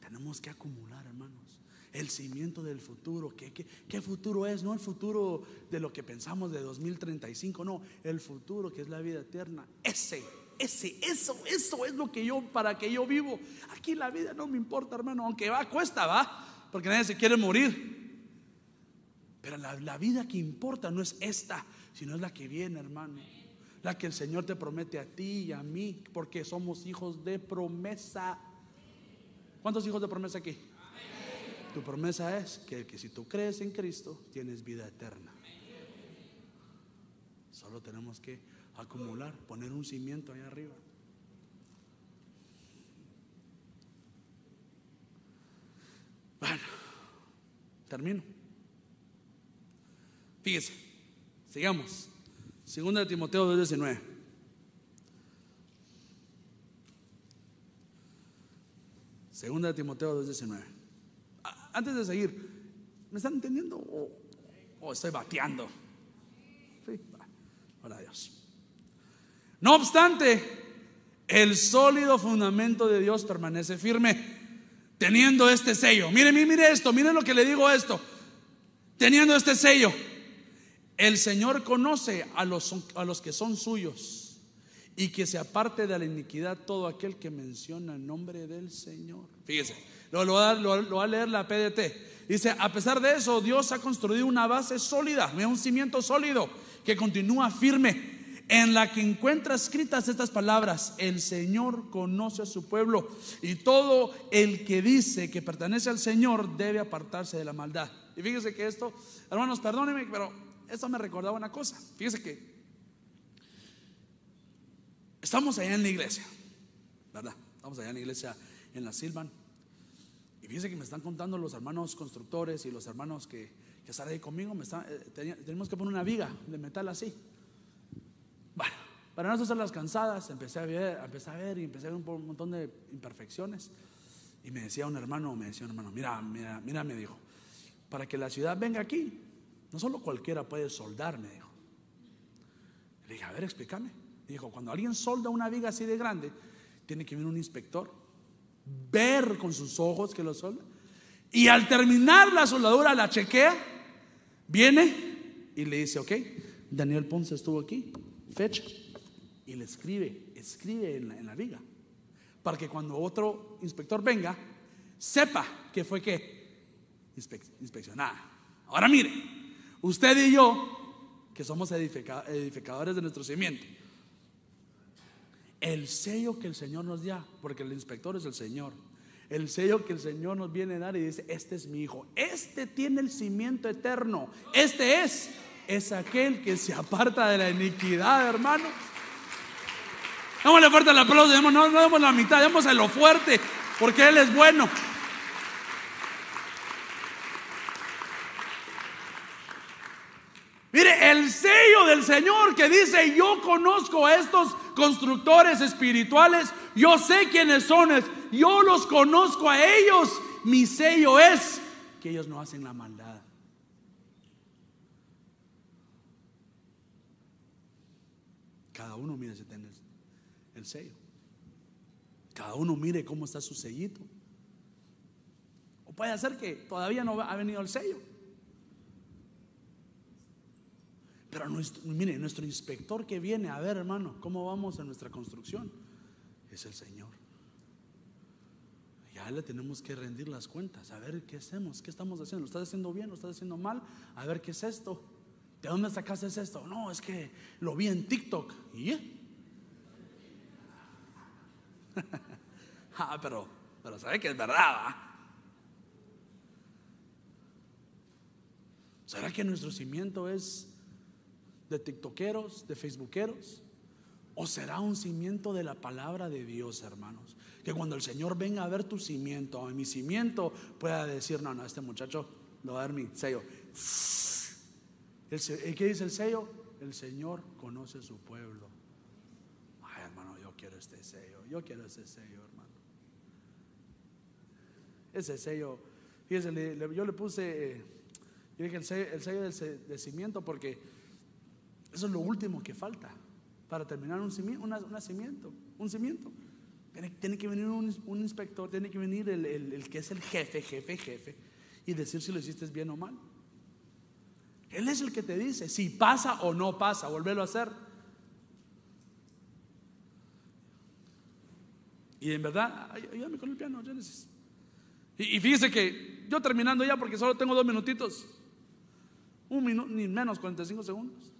Tenemos que acumular, hermanos, el cimiento del futuro. ¿Qué, qué, futuro es? No el futuro de lo que pensamos de 2035, no, el futuro que es la vida eterna. Ese, ese, eso, eso es lo que yo, para que yo vivo. Aquí la vida no me importa, hermano, aunque va, cuesta, va, porque nadie se quiere morir. Pero la, la vida que importa no es esta, sino es la que viene, hermano. La que el Señor te promete a ti y a mí, porque somos hijos de promesa. ¿Cuántos hijos de promesa aquí? Tu promesa es que, que si tú crees en Cristo, tienes vida eterna. Solo tenemos que acumular, poner un cimiento ahí arriba. Bueno, termino. Fíjese, sigamos. Segunda de Timoteo 2.19. Segunda de Timoteo 2.19. Antes de seguir, ¿me están entendiendo o, estoy bateando? Sí, hola Dios. No obstante, el sólido fundamento de Dios permanece firme, teniendo este sello. Mire, mire, esto, mire lo que le digo esto. Teniendo este sello, el Señor conoce a los, a los que son suyos y que se aparte de la iniquidad todo aquel que menciona el nombre del Señor. Fíjese, lo, va a leer la PDT. Dice, a pesar de eso, Dios ha construido una base sólida, un cimiento sólido que continúa firme, en la que encuentra escritas estas palabras, el Señor conoce a su pueblo y todo el que dice que pertenece al Señor debe apartarse de la maldad. Y fíjese que esto, hermanos, perdónenme, pero esto me recordaba una cosa. Fíjese que Estamos allá en la iglesia, ¿verdad? Estamos allá en la iglesia en la Silvan. Y fíjense que me están contando los hermanos constructores y los hermanos que, que están ahí conmigo. Eh, tenemos que poner una viga de metal así. Bueno, para no hacer las cansadas, empecé a ver, empecé a ver y empecé a ver un montón de imperfecciones. Y me decía un hermano, me decía un hermano, mira, mira, mira, me dijo, para que la ciudad venga aquí, no solo cualquiera puede soldar, me dijo. Le dije, a ver, explícame. Dijo, cuando alguien solda una viga así de grande, tiene que venir un inspector, ver con sus ojos que lo solda. Y al terminar la soldadura, la chequea, viene y le dice, ok, Daniel Ponce estuvo aquí, fecha, y le escribe, escribe en la, viga, para que cuando otro inspector venga, sepa que fue que inspeccionada. Ahora mire, usted y yo, que somos edificadores de nuestro cimiento, el sello que el Señor nos da, porque el inspector es el Señor. El sello que el Señor nos viene a dar y dice, este es mi hijo, este tiene el cimiento eterno, este es, es aquel que se aparta de la iniquidad, hermano. Démosle fuerte el aplauso, no, no la mitad, demos lo fuerte, porque Él es bueno. Mire, el sello del Señor que dice, yo conozco a estos constructores espirituales, yo sé quiénes son, yo los conozco a ellos, mi sello es que ellos no hacen la maldad. Cada uno mire si tiene el sello. Cada uno mire cómo está su sellito. O puede ser que todavía no ha venido el sello. Pero nuestro, mire, nuestro inspector que viene a ver, hermano, cómo vamos en nuestra construcción, es el Señor. Ya le tenemos que rendir las cuentas, a ver qué hacemos, qué estamos haciendo, ¿lo estás haciendo bien, lo estás haciendo mal? A ver qué es esto. ¿De dónde sacaste esto? No, es que lo vi en TikTok. ¿Y? ah, pero, pero sabe que es verdad. ¿Será que nuestro cimiento es de tiktokeros, de facebookeros? ¿O será un cimiento de la palabra de Dios, hermanos? Que cuando el Señor venga a ver tu cimiento, a mi cimiento, pueda decir, no, no, este muchacho lo va a dar mi sello. ¿El, ¿Qué dice el sello? El Señor conoce su pueblo. quiero este sello, yo quiero ese sello, hermano. Ese sello, fíjese, yo le puse, eh, yo el sello, del, cimiento porque eso es lo último que falta para terminar un cimiento, cimiento, un cimiento. Tiene, que venir un, inspector, tiene que venir el, que es el jefe, jefe, jefe, y decir si lo hiciste bien o mal. Él es el que te dice si pasa o no pasa, volverlo a hacer. Y en verdad, ayúdame con el piano, Genesis. Y, fíjese que yo terminando ya, porque solo tengo dos minutitos, un minuto, ni menos 45 segundos.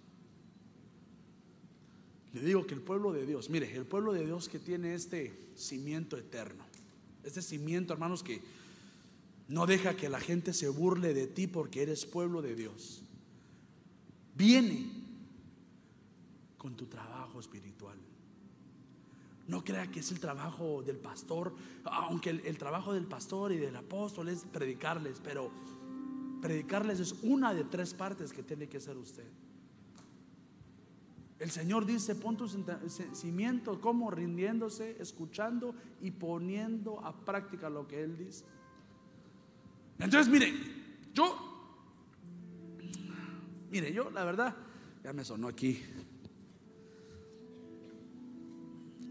Digo que el pueblo de Dios, mire, el pueblo de Dios que tiene este cimiento eterno, este cimiento, hermanos, que no deja que la gente se burle de ti porque eres pueblo de Dios viene con tu trabajo espiritual. No crea que es el trabajo del pastor, aunque el, trabajo del pastor y del apóstol es predicarles, pero predicarles es una de tres partes que tiene que hacer usted. El Señor dice, pon tu cimiento como rindiéndose, escuchando y poniendo a práctica lo que Él dice. Entonces, mire, yo Mire, yo la verdad, ya me sonó aquí.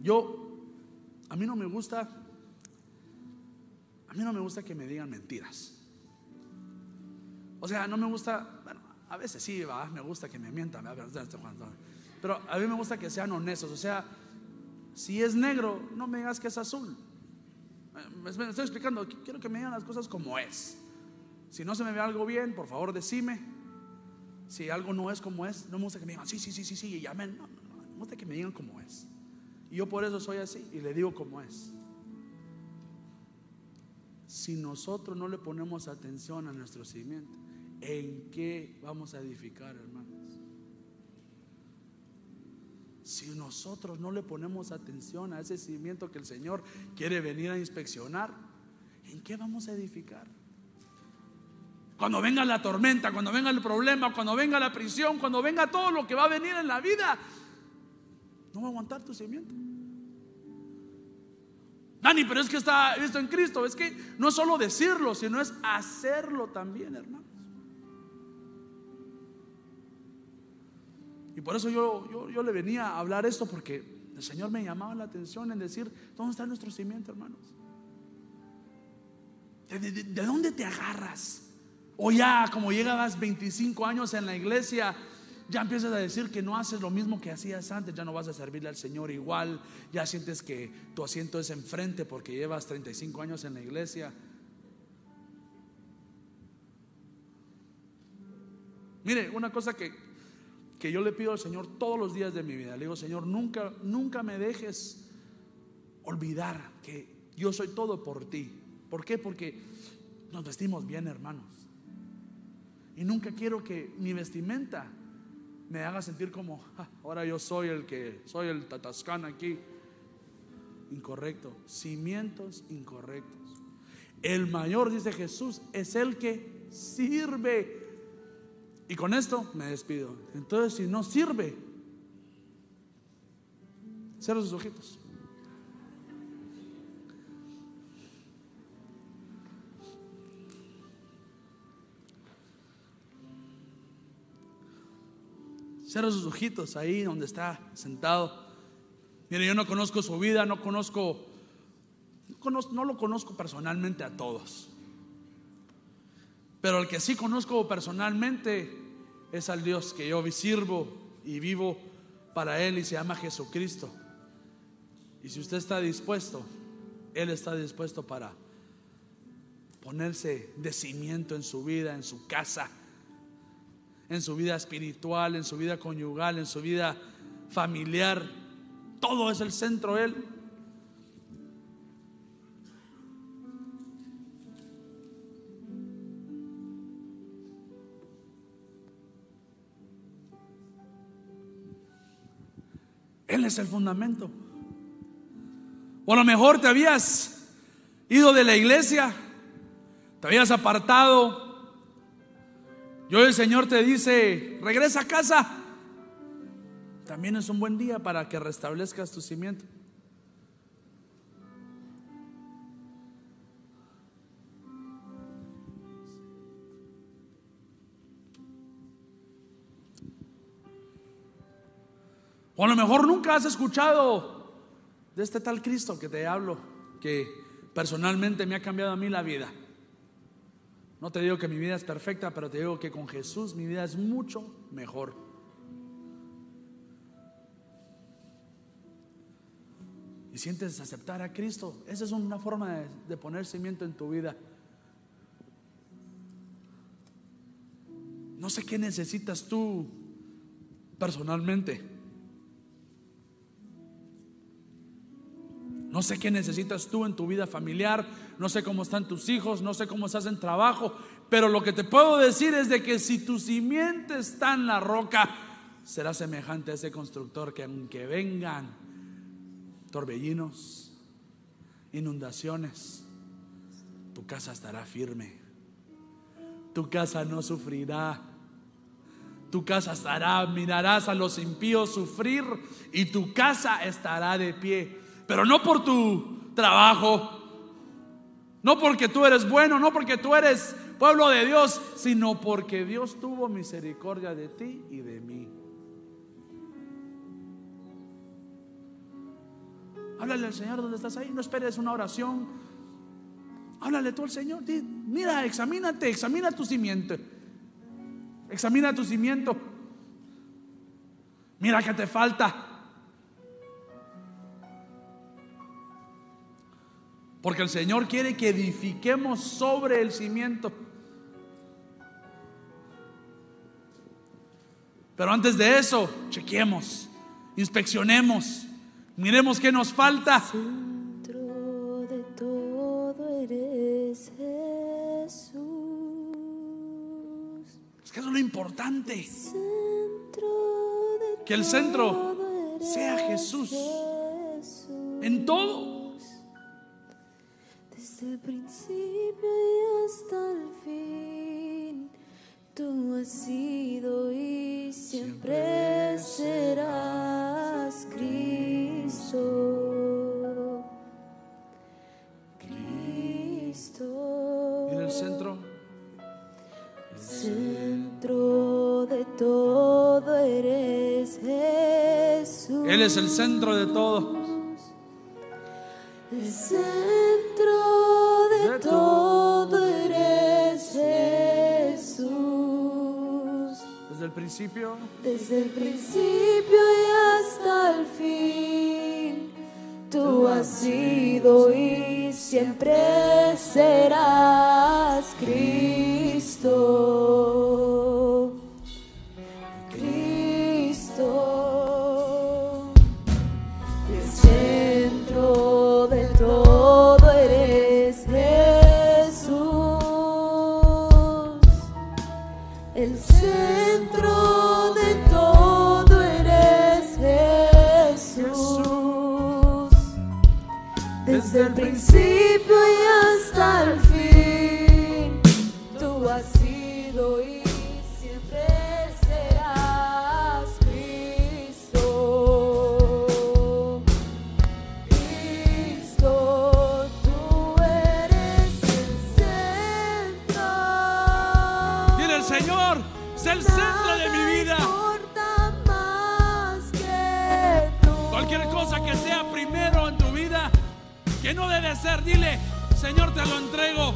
Yo, a mí no me gusta, a mí no me gusta que me digan mentiras. O sea, no me gusta, bueno, a veces sí, va, me gusta que me mientan, pero a mí me gusta que sean honestos. O sea, si es negro, no me digas que es azul. Me estoy explicando, quiero que me digan las cosas como es. Si no se me ve algo bien, por favor decime. Si algo no es como es, no me gusta que me digan, sí, sí, sí, sí, sí, y amén. No, no, no, me gusta que me digan como es. Y yo por eso soy así y le digo como es. Si nosotros no le ponemos atención a nuestro cimiento, ¿en qué vamos a edificar, hermanos? Si nosotros no le ponemos atención a ese cimiento que el Señor quiere venir a inspeccionar, ¿en qué vamos a edificar? Cuando venga la tormenta, cuando venga el problema, cuando venga la prisión, cuando venga todo lo que va a venir en la vida, no va a aguantar tu cimiento. Dani, pero es que está esto en Cristo. Es que no es solo decirlo, sino es hacerlo también, hermanos. Y por eso yo, yo, le venía a hablar esto, porque el Señor me llamaba la atención en decir, ¿dónde está nuestro cimiento, hermanos? de dónde te agarras? O ya como llegabas 25 años en la iglesia, ya empiezas a decir que no haces lo mismo que hacías antes, ya no vas a servirle al Señor igual, ya sientes que tu asiento es enfrente porque llevas 35 años en la iglesia. Mire, una cosa que, que yo le pido al Señor todos los días de mi vida, le digo, Señor, nunca, nunca me dejes olvidar que yo soy todo por ti. ¿Por qué? Porque nos vestimos bien, hermanos. Y nunca quiero que mi vestimenta me haga sentir como, ah, ahora yo soy el que, soy el tatascán aquí. Incorrecto, cimientos incorrectos. El mayor, dice Jesús, es el que sirve. Y con esto me despido. Entonces, si no sirve, cierra sus ojitos. Cierra sus ojitos ahí donde está sentado. Mire, yo no conozco su vida, no conozco, no, lo conozco personalmente a todos. Pero el que sí conozco personalmente es al Dios que yo sirvo y vivo para Él y se llama Jesucristo. Y si usted está dispuesto, Él está dispuesto para ponerse de cimiento en su vida, en su casa en su vida espiritual, en su vida conyugal, en su vida familiar. Todo es el centro Él. Es el fundamento. O a lo mejor te habías ido de la iglesia, te habías apartado yo el Señor te dice, regresa a casa. También es un buen día para que restablezcas tu cimiento. O a lo mejor nunca has escuchado de este tal Cristo que te hablo, que personalmente me ha cambiado a mí la vida. No te digo que mi vida es perfecta, pero te digo que con Jesús mi vida es mucho mejor. Y sientes aceptar a Cristo. Esa es una forma de, de poner cimiento en tu vida. No sé qué necesitas tú personalmente. No sé qué necesitas tú en tu vida familiar, no sé cómo están tus hijos, no sé cómo estás en trabajo, pero lo que te puedo decir es de que si tu simiente está en la roca, será semejante a ese constructor que aunque vengan torbellinos, inundaciones, tu casa estará firme. Tu casa no sufrirá. Tu casa estará, mirarás a los impíos sufrir y tu casa estará de pie pero no por tu trabajo, no porque tú eres bueno, no porque tú eres pueblo de Dios, sino porque Dios tuvo misericordia de ti y de mí. Háblale al Señor donde estás ahí, no esperes una oración. Háblale tú al Señor. Mira, examínate, examina tu cimiento. Examina tu cimiento. Mira que te falta. Porque el Señor quiere que edifiquemos sobre el cimiento. Pero antes de eso, chequemos, inspeccionemos, miremos qué nos falta. Centro de todo eres Jesús. Es que eso es lo importante. Centro Que el centro sea Jesús. Jesús. En todo. Desde el principio y hasta el fin, tú has sido y siempre serás Cristo. Cristo. En el centro, Centro de todo eres Jesús. Él es el centro de todo. Desde el principio, Desde el principio y hasta el fin, tú has sido y siempre serás. Cristo. Desde el principio y hasta el fin, tú has debe ser, dile, Señor, te lo entrego.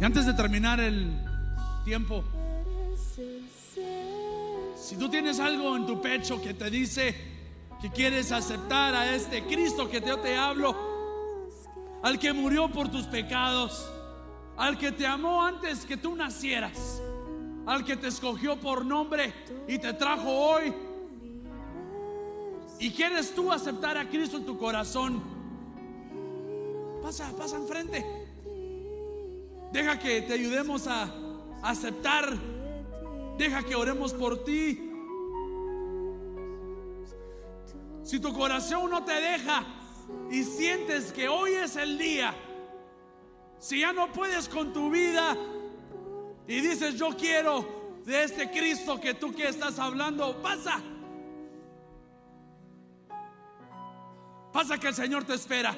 Y antes de terminar el tiempo, si tú tienes algo en tu pecho que te dice que quieres aceptar a este Cristo que yo te hablo, al que murió por tus pecados, al que te amó antes que tú nacieras, al que te escogió por nombre y te trajo hoy, y quieres tú aceptar a Cristo en tu corazón, pasa, pasa enfrente. Deja que te ayudemos a aceptar. Deja que oremos por ti. Si tu corazón no te deja y sientes que hoy es el día, si ya no puedes con tu vida y dices yo quiero de este Cristo que tú que estás hablando, pasa. Pasa que el Señor te espera.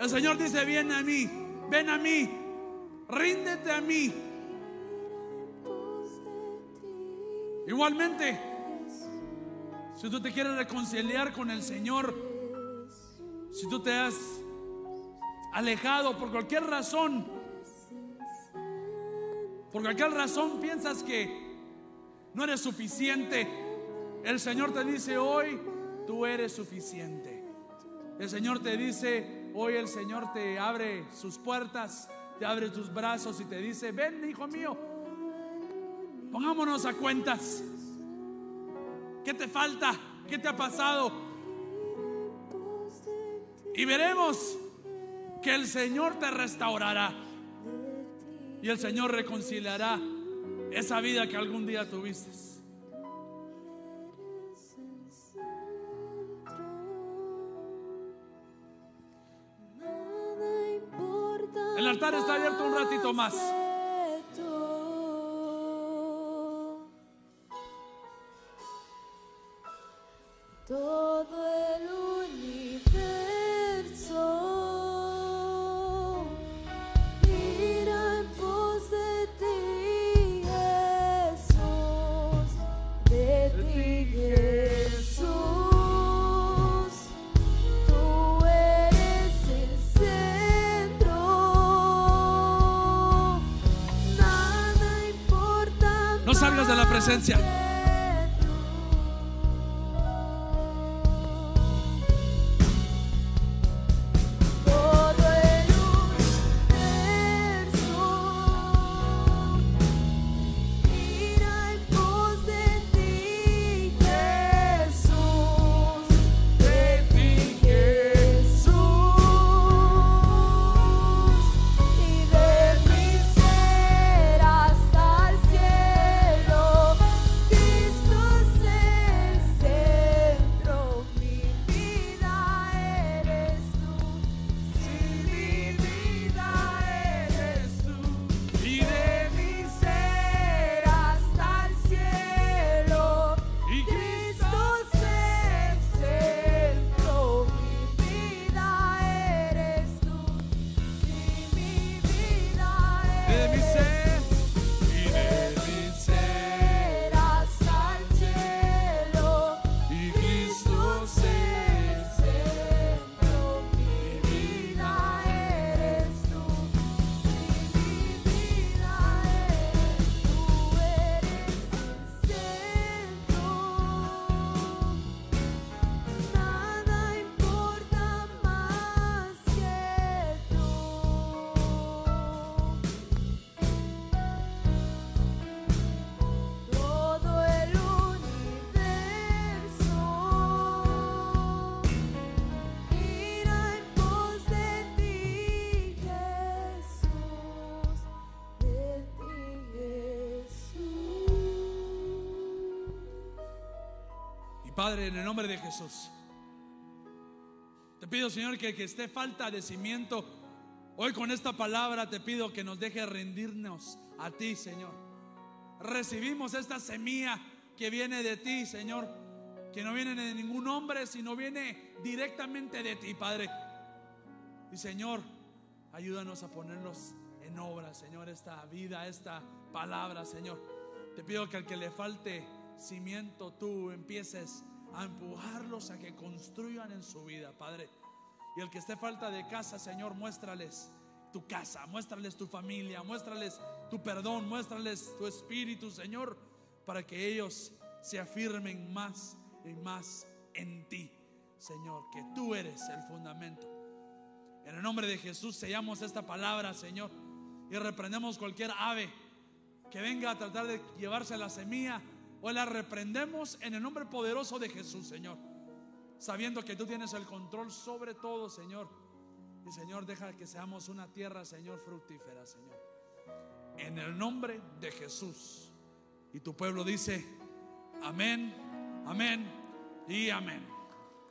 El Señor dice, ven a mí, ven a mí, ríndete a mí. Igualmente, si tú te quieres reconciliar con el Señor, si tú te has alejado por cualquier razón, por cualquier razón piensas que no eres suficiente, el Señor te dice hoy, tú eres suficiente. El Señor te dice, hoy el Señor te abre sus puertas, te abre tus brazos y te dice, ven hijo mío, pongámonos a cuentas. ¿Qué te falta? ¿Qué te ha pasado? Y veremos que el Señor te restaurará y el Señor reconciliará esa vida que algún día tuviste. El altar está abierto un ratito más. Presencia. Padre, en el nombre de Jesús, te pido, Señor, que, que esté falta de cimiento. Hoy con esta palabra te pido que nos deje rendirnos a ti, Señor. Recibimos esta semilla que viene de ti, Señor, que no viene de ningún hombre, sino viene directamente de ti, Padre. Y Señor, ayúdanos a ponernos en obra, Señor, esta vida, esta palabra, Señor. Te pido que al que le falte cimiento, tú empieces a empujarlos a que construyan en su vida, Padre. Y el que esté falta de casa, Señor, muéstrales tu casa, muéstrales tu familia, muéstrales tu perdón, muéstrales tu espíritu, Señor, para que ellos se afirmen más y más en ti, Señor, que tú eres el fundamento. En el nombre de Jesús sellamos esta palabra, Señor, y reprendemos cualquier ave que venga a tratar de llevarse la semilla, o la reprendemos en el nombre poderoso de Jesús, Señor, sabiendo que tú tienes el control sobre todo, Señor. Y Señor, deja que seamos una tierra, Señor, fructífera, Señor. En el nombre de Jesús. Y tu pueblo dice, amén, amén y amén.